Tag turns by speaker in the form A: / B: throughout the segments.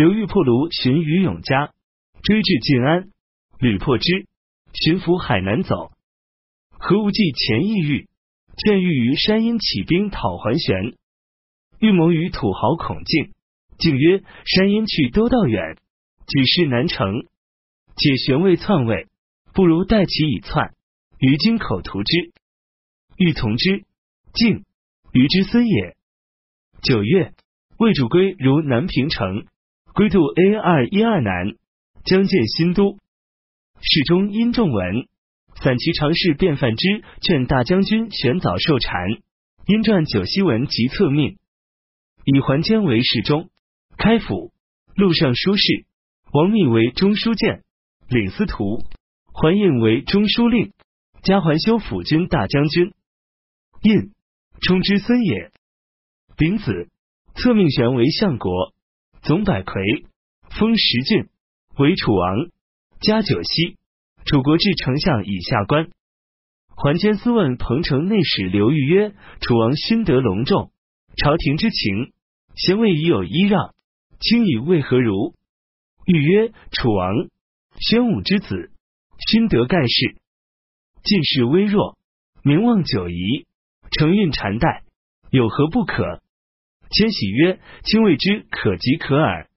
A: 刘裕破卢寻于永嘉，追至晋安，屡破之，寻伏海南走。何无忌前意欲，劝欲于山阴起兵讨桓玄，欲谋于土豪孔敬，敬曰：山阴去都道远，举事难成。且玄未篡位，不如待其以篡，于京口图之。欲从之，敬于之孙也。九月，魏主归如南平城，归渡 A 二一二南，将建新都。侍中因仲文，散骑常侍卞范之劝大将军选早受禅，因传九锡文及策命，以桓坚为侍中，开府，录尚书事，王密为中书监。领司徒，桓印为中书令，加桓修辅军大将军。印，冲之孙也。丙子，册命玄为相国，总百魁，封十郡，为楚王，加九锡，楚国至丞相以下官。桓谦思问彭城内史刘裕曰：“楚王勋德隆重，朝廷之情，贤位已有依让，卿以为何如？”裕曰：“楚王。”宣武之子，勋德盖世，进士微弱，名望久移，承运禅代，有何不可？谦喜曰：“卿谓之可及可耳。”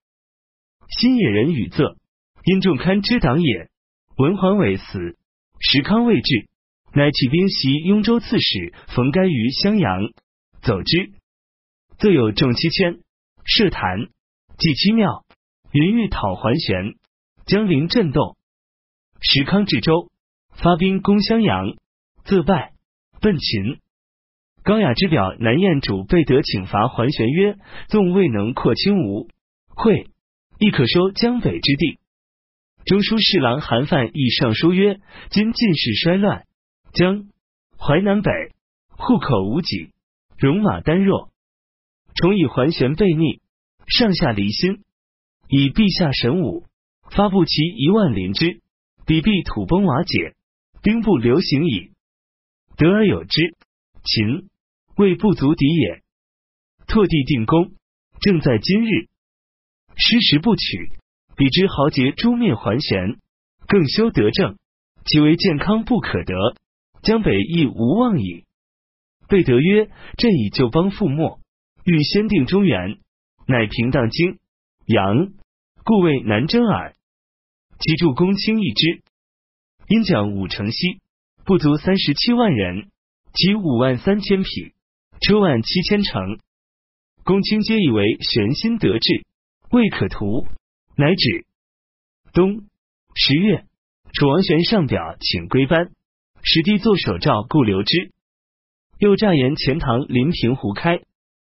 A: 新野人语仄，因众堪之党也。文桓伟死，石康未至，乃起兵袭雍州刺史冯该于襄阳，走之，自有众七千，设坛，祭七庙，云欲讨桓玄。江陵震动，石康至州，发兵攻襄阳，自败，奔秦。高雅之表南燕主贝德请伐桓玄曰：“纵未能扩清吴。会，亦可收江北之地。”中书侍郎韩范亦上书曰：“今晋室衰乱，江。淮南北。户口无几，戎马单弱，重以桓玄悖逆，上下离心，以陛下神武。”发布其一万临之，彼必土崩瓦解，兵不流行矣。得而有之，秦。魏不足敌也。拓地定功，正在今日。失时不取，彼之豪杰诛灭桓玄，更修德政，其为健康不可得，江北亦无望矣。贝德曰：“朕以旧邦覆没，欲先定中原，乃平荡京阳，故为南征耳。”其助公卿一之，因讲五城西，不足三十七万人，及五万三千匹，车万七千乘。公卿皆以为玄心得志，未可图，乃止。冬十月，楚王玄上表请归班，使帝作手诏故留之。又诈言钱塘临平胡开，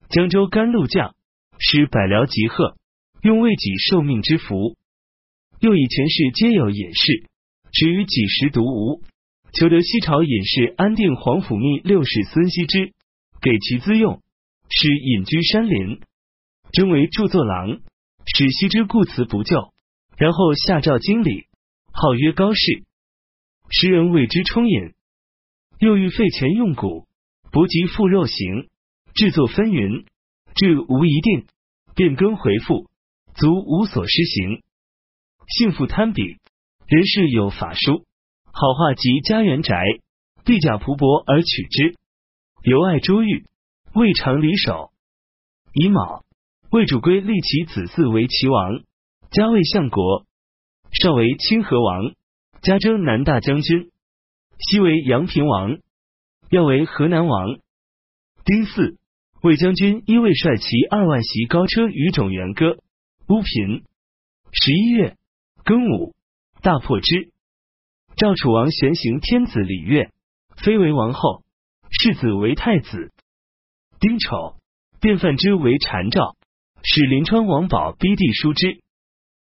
A: 江州甘露降，使百僚集贺，用为己受命之福。又以前世皆有隐士，止于几时独无，求得西朝隐士安定皇甫谧六世孙羲之，给其资用，使隐居山林，征为著作郎，使羲之故辞不就，然后下诏经礼，号曰高士，时人谓之充隐。又欲废钱用古，不及复肉行，制作分云，至无一定，变更回复，足无所施行。幸福贪比，人世有法书，好画及家园宅，地甲仆伯而取之。由爱珠玉，未尝离手。乙卯，魏主归立其子嗣为齐王，加魏相国，少为清河王，加征南大将军，西为阳平王，要为河南王。丁巳，魏将军因为率其二万袭高车于种元歌乌平。十一月。庚午，大破之。赵楚王玄行天子礼乐，妃为王后，世子为太子。丁丑，卞范之为禅诏，使临川王宝逼帝叔之。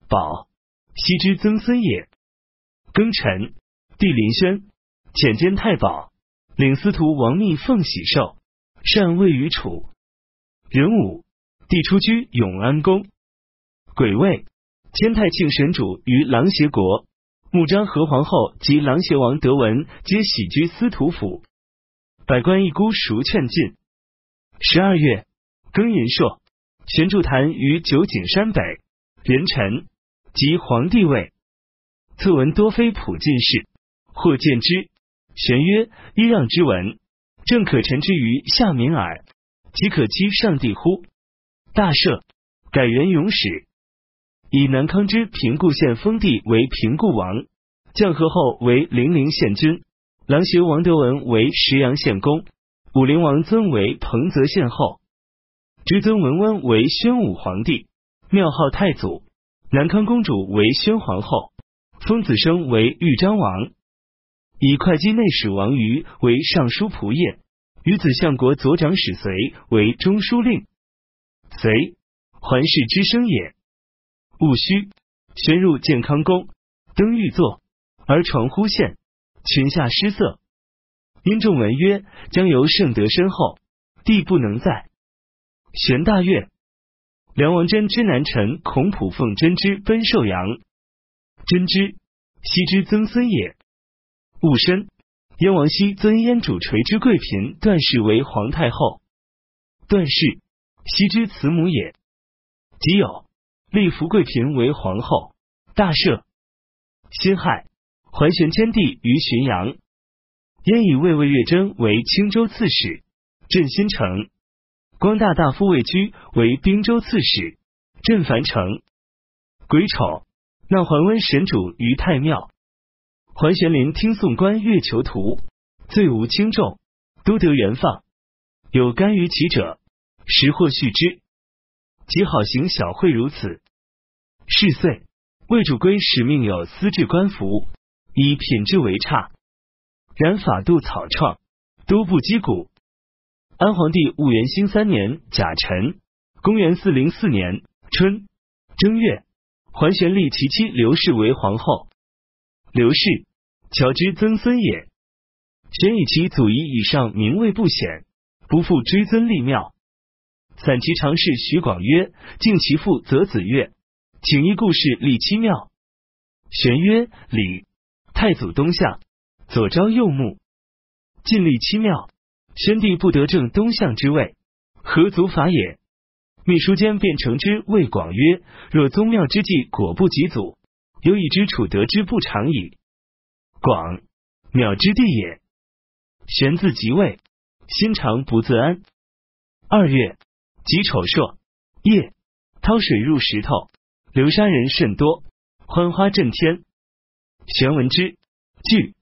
A: 宝，羲之曾孙也。庚辰，帝临轩，遣监太保，领司徒王密奉喜寿，禅位于楚。壬午，帝出居永安宫。癸未。天太庆神主于琅邪国，穆章和皇后及琅邪王德文皆喜居司徒府，百官一孤熟劝进。十二月，庚寅朔，玄祝坛于九景山北，人臣即皇帝位。策闻多非普进士，或见之，玄曰：“揖让之文，正可陈之于下民耳，即可欺上帝乎？”大赦，改元永始，以南康之平固县封地为平固王，降和后为零陵县君，琅邪王德文为石阳县公，武陵王尊为彭泽县后，侄尊文温为宣武皇帝，庙号太祖，南康公主为宣皇后。封子生为豫章王，以会稽内史王瑜为尚书仆射，与子相国左长史随为中书令。随，桓氏之生也。戊戌，宣入建康宫，登御座，而传呼县，裙下失色。因众闻曰：“将由圣德身后，帝不能在。”玄大悦。梁王真之南臣孔普奉真之奔寿阳。真之，羲之曾孙也。戊申，燕王羲尊燕主垂之贵嫔段氏为皇太后。段氏，羲之慈母也。己酉，立福贵嫔为皇后。大赦。辛亥，桓玄迁帝于浔阳。燕以魏魏月征为青州刺史，镇新城。光大大夫魏居为兵州刺史，镇樊城。癸丑。纳桓温神主于太庙，桓玄林听宋官月囚徒，罪无轻重，都得原放。有甘于其者，实或续之。即好行小惠如此。是岁，魏主归使命有私制官服，以品质为差，然法度草创，都不击鼓。安皇帝戊元兴三年甲辰，公元四零四年春正月。桓玄立其妻刘氏为皇后。刘氏，乔之曾孙也。玄以其祖仪以上名位不显，不复追尊立庙。散其常侍徐广曰：“敬其父，则子曰，请依故事立妻庙。”玄曰：“礼。”太祖东向，左昭右穆，尽立七庙。宣帝不得正东向之位，何足法也？秘书监便承之谓广曰：“若宗庙之计果不及祖，有以之楚得之不长矣。”广，庙之地也。玄自即位，心常不自安。二月，己丑朔，夜，涛水入石头，流沙人甚多，欢花震天。玄闻之，惧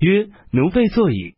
A: 曰：“奴被坐矣。”